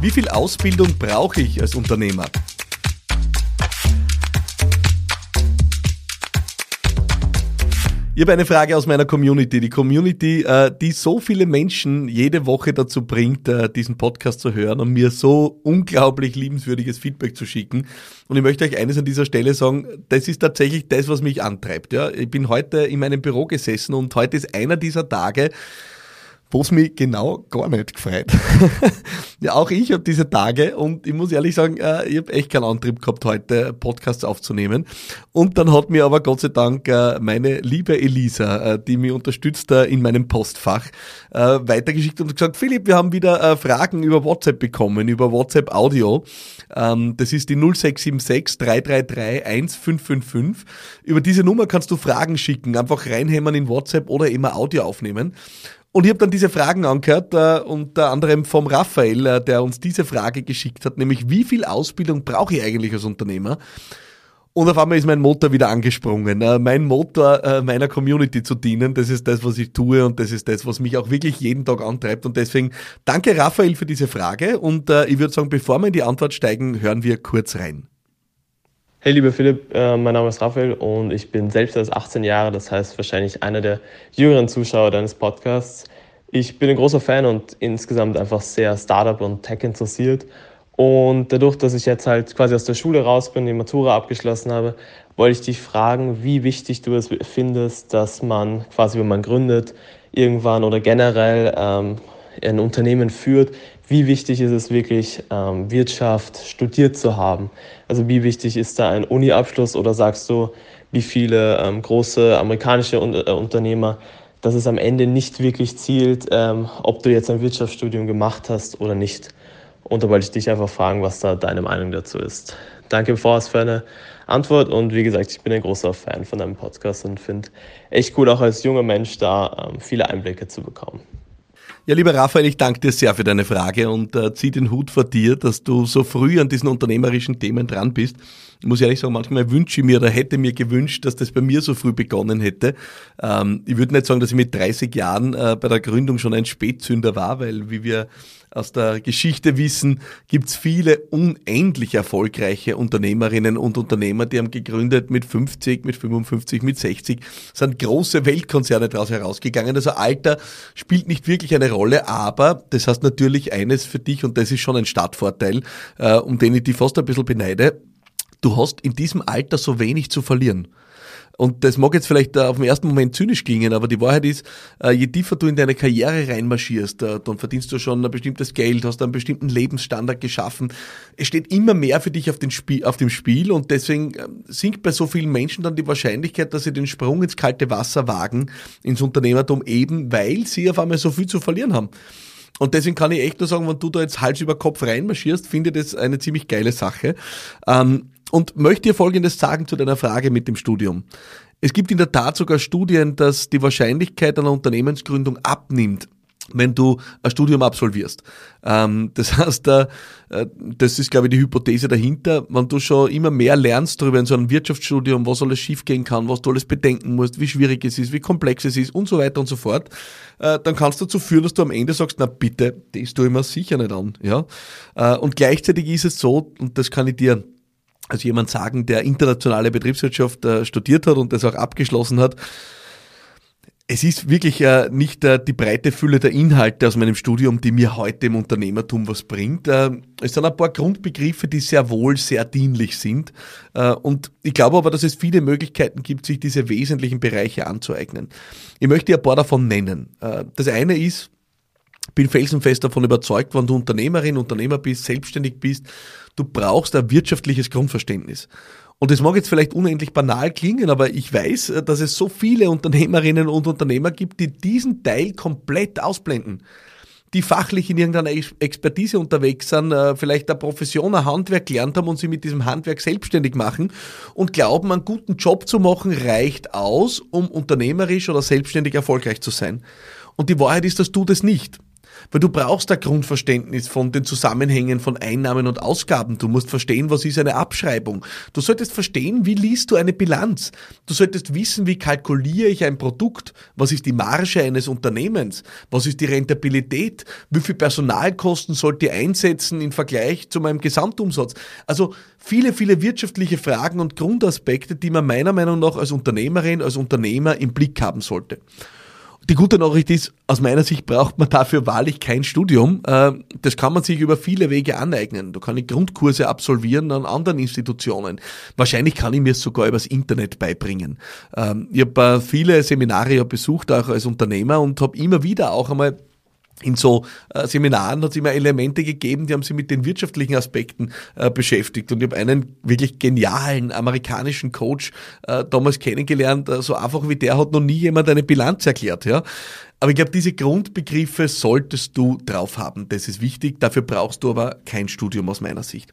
Wie viel Ausbildung brauche ich als Unternehmer? Ich habe eine Frage aus meiner Community. Die Community, äh, die so viele Menschen jede Woche dazu bringt, äh, diesen Podcast zu hören und mir so unglaublich liebenswürdiges Feedback zu schicken. Und ich möchte euch eines an dieser Stelle sagen, das ist tatsächlich das, was mich antreibt. Ich bin heute in meinem Büro gesessen und heute ist einer dieser Tage, wo es mich genau gar nicht gefreut. ja, auch ich habe diese Tage und ich muss ehrlich sagen, äh, ich habe echt keinen Antrieb gehabt, heute Podcasts aufzunehmen. Und dann hat mir aber Gott sei Dank äh, meine liebe Elisa, äh, die mich unterstützt in meinem Postfach, weitergeschickt und gesagt, Philipp, wir haben wieder Fragen über WhatsApp bekommen, über WhatsApp Audio. Ähm, das ist die 0676 333 1555. Über diese Nummer kannst du Fragen schicken, einfach reinhämmern in WhatsApp oder immer Audio aufnehmen. Und ich habe dann diese Fragen angehört, äh, unter anderem vom Raphael, äh, der uns diese Frage geschickt hat, nämlich wie viel Ausbildung brauche ich eigentlich als Unternehmer? Und auf einmal ist mein Motor wieder angesprungen. Äh, mein Motor äh, meiner Community zu dienen, das ist das, was ich tue und das ist das, was mich auch wirklich jeden Tag antreibt. Und deswegen danke Raphael für diese Frage. Und äh, ich würde sagen, bevor wir in die Antwort steigen, hören wir kurz rein. Hey lieber Philipp, äh, mein Name ist Raphael und ich bin selbst erst 18 Jahre, das heißt wahrscheinlich einer der jüngeren Zuschauer deines Podcasts. Ich bin ein großer Fan und insgesamt einfach sehr Startup und Tech interessiert. Und dadurch, dass ich jetzt halt quasi aus der Schule raus bin, die Matura abgeschlossen habe, wollte ich dich fragen, wie wichtig du es findest, dass man quasi, wenn man gründet, irgendwann oder generell ähm, ein Unternehmen führt, wie wichtig ist es wirklich, ähm, Wirtschaft studiert zu haben? Also wie wichtig ist da ein Uni-Abschluss oder sagst du, wie viele ähm, große amerikanische äh, Unternehmer, dass es am Ende nicht wirklich zielt, ähm, ob du jetzt ein Wirtschaftsstudium gemacht hast oder nicht? Und da wollte ich dich einfach fragen, was da deine Meinung dazu ist. Danke im Voraus für eine Antwort und wie gesagt, ich bin ein großer Fan von deinem Podcast und finde echt cool, auch als junger Mensch da viele Einblicke zu bekommen. Ja, lieber Raphael, ich danke dir sehr für deine Frage und äh, zieh den Hut vor dir, dass du so früh an diesen unternehmerischen Themen dran bist. Ich muss ehrlich sagen, manchmal wünsche ich mir oder hätte mir gewünscht, dass das bei mir so früh begonnen hätte. Ähm, ich würde nicht sagen, dass ich mit 30 Jahren äh, bei der Gründung schon ein Spätzünder war, weil wie wir aus der Geschichte wissen, gibt es viele unendlich erfolgreiche Unternehmerinnen und Unternehmer, die haben gegründet mit 50, mit 55, mit 60, sind große Weltkonzerne daraus herausgegangen. Also Alter spielt nicht wirklich eine Rolle, aber das heißt natürlich eines für dich und das ist schon ein Startvorteil, äh, um den ich dich fast ein bisschen beneide. Du hast in diesem Alter so wenig zu verlieren. Und das mag jetzt vielleicht äh, auf den ersten Moment zynisch klingen, aber die Wahrheit ist, äh, je tiefer du in deine Karriere reinmarschierst, äh, dann verdienst du schon ein bestimmtes Geld, hast einen bestimmten Lebensstandard geschaffen. Es steht immer mehr für dich auf, Spiel, auf dem Spiel und deswegen sinkt bei so vielen Menschen dann die Wahrscheinlichkeit, dass sie den Sprung ins kalte Wasser wagen, ins Unternehmertum eben, weil sie auf einmal so viel zu verlieren haben. Und deswegen kann ich echt nur sagen, wenn du da jetzt Hals über Kopf reinmarschierst, finde ich das eine ziemlich geile Sache. Ähm, und möchte dir Folgendes sagen zu deiner Frage mit dem Studium. Es gibt in der Tat sogar Studien, dass die Wahrscheinlichkeit einer Unternehmensgründung abnimmt, wenn du ein Studium absolvierst. Ähm, das heißt, äh, das ist, glaube ich, die Hypothese dahinter. Wenn du schon immer mehr lernst darüber in so einem Wirtschaftsstudium, was alles schiefgehen kann, was du alles bedenken musst, wie schwierig es ist, wie komplex es ist und so weiter und so fort, äh, dann kannst du dazu führen, dass du am Ende sagst, na bitte, das tue ich mir sicher nicht an. Ja? Äh, und gleichzeitig ist es so, und das kann ich dir also jemand sagen, der internationale Betriebswirtschaft äh, studiert hat und das auch abgeschlossen hat. Es ist wirklich äh, nicht äh, die breite Fülle der Inhalte aus meinem Studium, die mir heute im Unternehmertum was bringt. Äh, es sind ein paar Grundbegriffe, die sehr wohl sehr dienlich sind. Äh, und ich glaube aber, dass es viele Möglichkeiten gibt, sich diese wesentlichen Bereiche anzueignen. Ich möchte ein paar davon nennen. Äh, das eine ist, bin felsenfest davon überzeugt, wenn du Unternehmerin, Unternehmer bist, selbstständig bist, du brauchst ein wirtschaftliches Grundverständnis. Und das mag jetzt vielleicht unendlich banal klingen, aber ich weiß, äh, dass es so viele Unternehmerinnen und Unternehmer gibt, die diesen Teil komplett ausblenden. Die fachlich in irgendeiner Expertise unterwegs sind, äh, vielleicht eine Profession, ein Handwerk gelernt haben und sie mit diesem Handwerk selbstständig machen und glauben, einen guten Job zu machen reicht aus, um unternehmerisch oder selbstständig erfolgreich zu sein. Und die Wahrheit ist, dass du das nicht. Weil du brauchst ein Grundverständnis von den Zusammenhängen von Einnahmen und Ausgaben. Du musst verstehen, was ist eine Abschreibung. Du solltest verstehen, wie liest du eine Bilanz. Du solltest wissen, wie kalkuliere ich ein Produkt. Was ist die Marge eines Unternehmens? Was ist die Rentabilität? Wie viel Personalkosten sollte ich einsetzen im Vergleich zu meinem Gesamtumsatz? Also viele, viele wirtschaftliche Fragen und Grundaspekte, die man meiner Meinung nach als Unternehmerin, als Unternehmer im Blick haben sollte. Die gute Nachricht ist, aus meiner Sicht braucht man dafür wahrlich kein Studium. Äh, das kann man sich über viele Wege aneignen. Du kannst Grundkurse absolvieren an anderen Institutionen. Wahrscheinlich kann ich mir es sogar übers Internet beibringen. Ähm, ich habe äh, viele Seminare besucht, auch als Unternehmer, und habe immer wieder auch einmal in so äh, Seminaren hat es immer Elemente gegeben, die haben sich mit den wirtschaftlichen Aspekten äh, beschäftigt. Und ich habe einen wirklich genialen amerikanischen Coach äh, damals kennengelernt. So einfach wie der hat noch nie jemand eine Bilanz erklärt. Ja? Aber ich glaube, diese Grundbegriffe solltest du drauf haben. Das ist wichtig. Dafür brauchst du aber kein Studium aus meiner Sicht.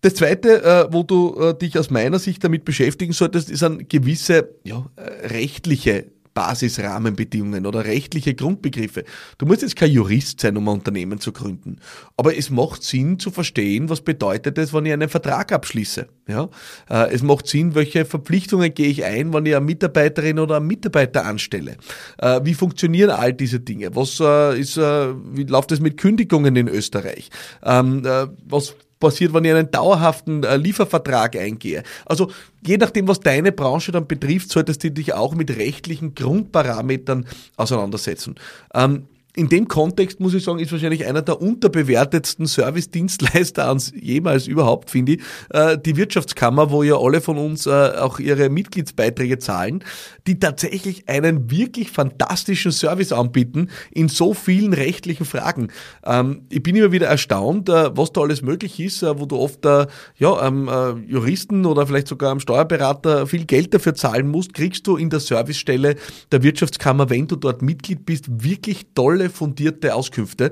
Das Zweite, wo du dich aus meiner Sicht damit beschäftigen solltest, ist eine gewisse ja, rechtliche Basisrahmenbedingungen oder rechtliche Grundbegriffe. Du musst jetzt kein Jurist sein, um ein Unternehmen zu gründen. Aber es macht Sinn zu verstehen, was bedeutet es, wenn ich einen Vertrag abschließe. Ja? Äh, es macht Sinn, welche Verpflichtungen gehe ich ein, wenn ich eine Mitarbeiterin oder einen Mitarbeiter anstelle. Äh, wie funktionieren all diese Dinge? Was äh, ist, wie läuft es mit Kündigungen in Österreich? Ähm, was passiert, wenn ich einen dauerhaften äh, Liefervertrag eingehe. Also je nachdem, was deine Branche dann betrifft, solltest du dich auch mit rechtlichen Grundparametern auseinandersetzen. Ähm, in dem Kontext muss ich sagen, ist wahrscheinlich einer der unterbewertetsten Service-Dienstleister ans jemals überhaupt, finde ich, äh, die Wirtschaftskammer, wo ja alle von uns äh, auch ihre Mitgliedsbeiträge zahlen, die tatsächlich einen wirklich fantastischen Service anbieten in so vielen rechtlichen Fragen. Ähm, ich bin immer wieder erstaunt, äh, was da alles möglich ist, wo du oft ja, ähm, Juristen oder vielleicht sogar am Steuerberater viel Geld dafür zahlen musst, kriegst du in der Servicestelle der Wirtschaftskammer, wenn du dort Mitglied bist, wirklich tolle tolle, fundierte Auskünfte.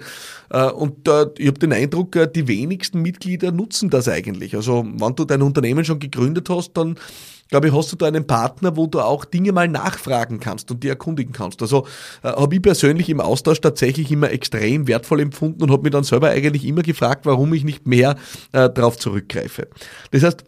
Äh, und ich habe den Eindruck, äh, die wenigsten Mitglieder nutzen das eigentlich. Also wenn du dein Unternehmen schon gegründet hast, dann glaube ich, hast du da einen Partner, wo du auch Dinge mal nachfragen kannst und die erkundigen kannst. Also äh, habe ich persönlich im Austausch tatsächlich immer extrem wertvoll empfunden und habe mich dann selber eigentlich immer gefragt, warum ich nicht mehr äh, darauf zurückgreife. Das heißt,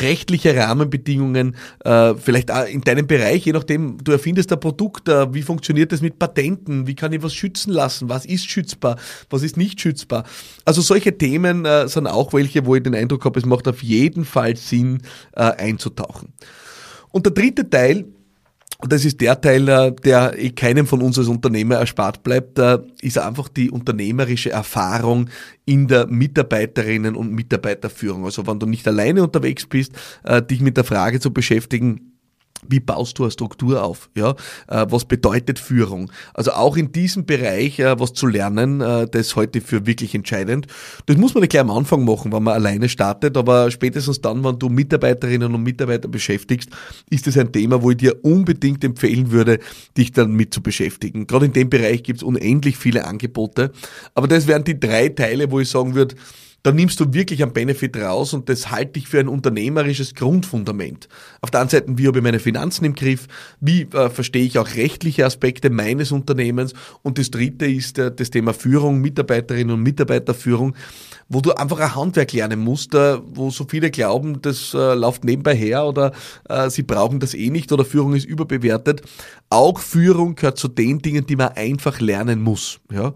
rechtliche Rahmenbedingungen, äh, vielleicht auch in deinem Bereich, je nachdem, du erfindest ein Produkt, äh, wie funktioniert das mit Patenten, wie kann ich was schützen lassen, was ist schützbar, was ist nicht schützbar. Also solche Themen äh, sind auch welche, wo ich den Eindruck habe, es macht auf jeden Fall Sinn einzutauchen. Und der dritte Teil, das ist der Teil, äh, der keinem von uns als Unternehmer erspart bleibt, äh, ist einfach die unternehmerische Erfahrung in der Mitarbeiterinnen- und Mitarbeiterführung. Also wenn du nicht alleine unterwegs bist, äh, dich mit der Frage zu beschäftigen, wie baust du eine Struktur auf? Ja, äh, was bedeutet Führung? Also auch in diesem Bereich äh, was zu lernen, äh, das ist heute für wirklich entscheidend. Das muss man nicht gleich am Anfang machen, wenn man alleine startet, aber spätestens dann, wenn du Mitarbeiterinnen und Mitarbeiter beschäftigst, ist es ein Thema, wo ich dir unbedingt empfehlen würde, dich dann mit zu beschäftigen. Gerade in dem Bereich gibt es unendlich viele Angebote, aber das wären die drei Teile, wo ich sagen würde, da nimmst du wirklich einen Benefit raus und das halte ich für ein unternehmerisches Grundfundament. Auf der einen Seite, wie habe ich meine Finanzen im Griff, wie äh, verstehe ich auch rechtliche Aspekte meines Unternehmens und das dritte ist äh, das Thema Führung, Mitarbeiterinnen und Mitarbeiterführung, wo du einfach ein Handwerk lernen musst, äh, wo so viele glauben, das äh, läuft nebenbei her oder äh, sie brauchen das eh nicht oder Führung ist überbewertet. Auch Führung gehört zu den Dingen, die man einfach lernen muss. Ja.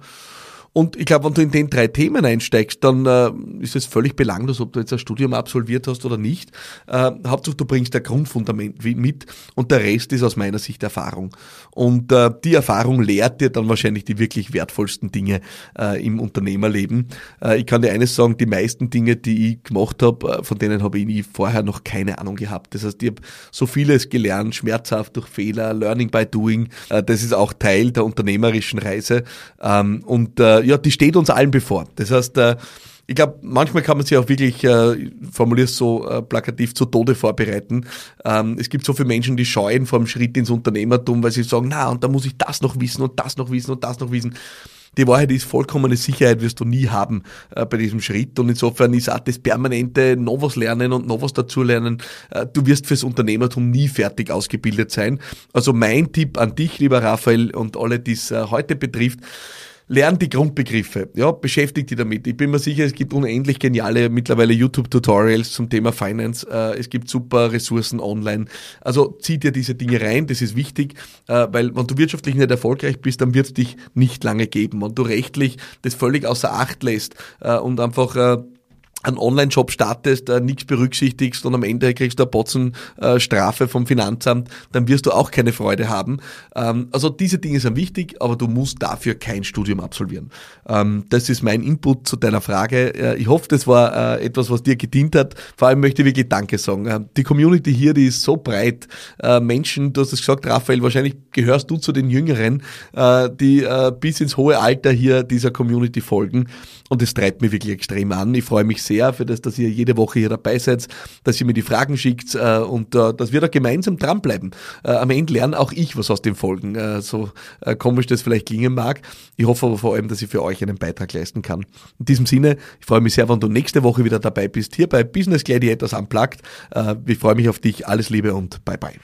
Und ich glaube, wenn du in den drei Themen einsteigst, dann äh, ist es völlig belanglos, ob du jetzt ein Studium absolviert hast oder nicht. Äh, Hauptsache, du bringst ein Grundfundament mit und der Rest ist aus meiner Sicht Erfahrung. Und äh, die Erfahrung lehrt dir dann wahrscheinlich die wirklich wertvollsten Dinge äh, im Unternehmerleben. Äh, ich kann dir eines sagen, die meisten Dinge, die ich gemacht habe, äh, von denen habe ich nie vorher noch keine Ahnung gehabt. Das heißt, ich habe so vieles gelernt, schmerzhaft durch Fehler, Learning by Doing. Äh, das ist auch Teil der unternehmerischen Reise. Ähm, und äh, ja, die steht uns allen bevor. Das heißt, äh, ich glaube, manchmal kann man sich auch wirklich, äh, formuliere es so äh, plakativ, zu Tode vorbereiten. Ähm, es gibt so viele Menschen, die scheuen vor dem Schritt ins Unternehmertum, weil sie sagen, na, und da muss ich das noch wissen und das noch wissen und das noch wissen. Die Wahrheit ist, vollkommene Sicherheit wirst du nie haben äh, bei diesem Schritt. Und insofern ist auch das permanente noch was lernen und noch was dazulernen. Äh, du wirst fürs Unternehmertum nie fertig ausgebildet sein. Also mein Tipp an dich, lieber Raphael, und alle, die es äh, heute betrifft, lern die Grundbegriffe, ja, beschäftige dich damit. Ich bin mir sicher, es gibt unendlich geniale mittlerweile YouTube-Tutorials zum Thema Finance. Äh, es gibt super Ressourcen online. Also zieh dir diese Dinge rein, das ist wichtig, äh, weil wenn du wirtschaftlich nicht erfolgreich bist, dann wird es dich nicht lange geben. Wenn du rechtlich das völlig außer Acht lässt äh, und einfach einen Online-Shop startest, äh, nichts berücksichtigst und am Ende kriegst du eine Botzen äh, vom Finanzamt, dann wirst du auch keine Freude haben. Ähm, also diese Dinge sind wichtig, aber du musst dafür kein Studium absolvieren. Ähm, das ist mein Input zu deiner Frage. Äh, ich hoffe, das war äh, etwas, was dir gedient hat. Vor allem möchte ich wirklich Danke sagen. Äh, die Community hier, die ist so breit. Menschen, du hast es gesagt, Raphael, wahrscheinlich gehörst du zu den Jüngeren, die bis ins hohe Alter hier dieser Community folgen. Und das treibt mich wirklich extrem an. Ich freue mich sehr für das, dass ihr jede Woche hier dabei seid, dass ihr mir die Fragen schickt äh, und äh, dass wir da gemeinsam dranbleiben. Äh, am Ende lerne auch ich was aus den Folgen, äh, so äh, komisch das vielleicht klingen mag. Ich hoffe aber vor allem, dass ich für euch einen Beitrag leisten kann. In diesem Sinne, ich freue mich sehr, wenn du nächste Woche wieder dabei bist, hier bei Business Gladiators Unplugged. Äh, ich freue mich auf dich. Alles Liebe und bye bye.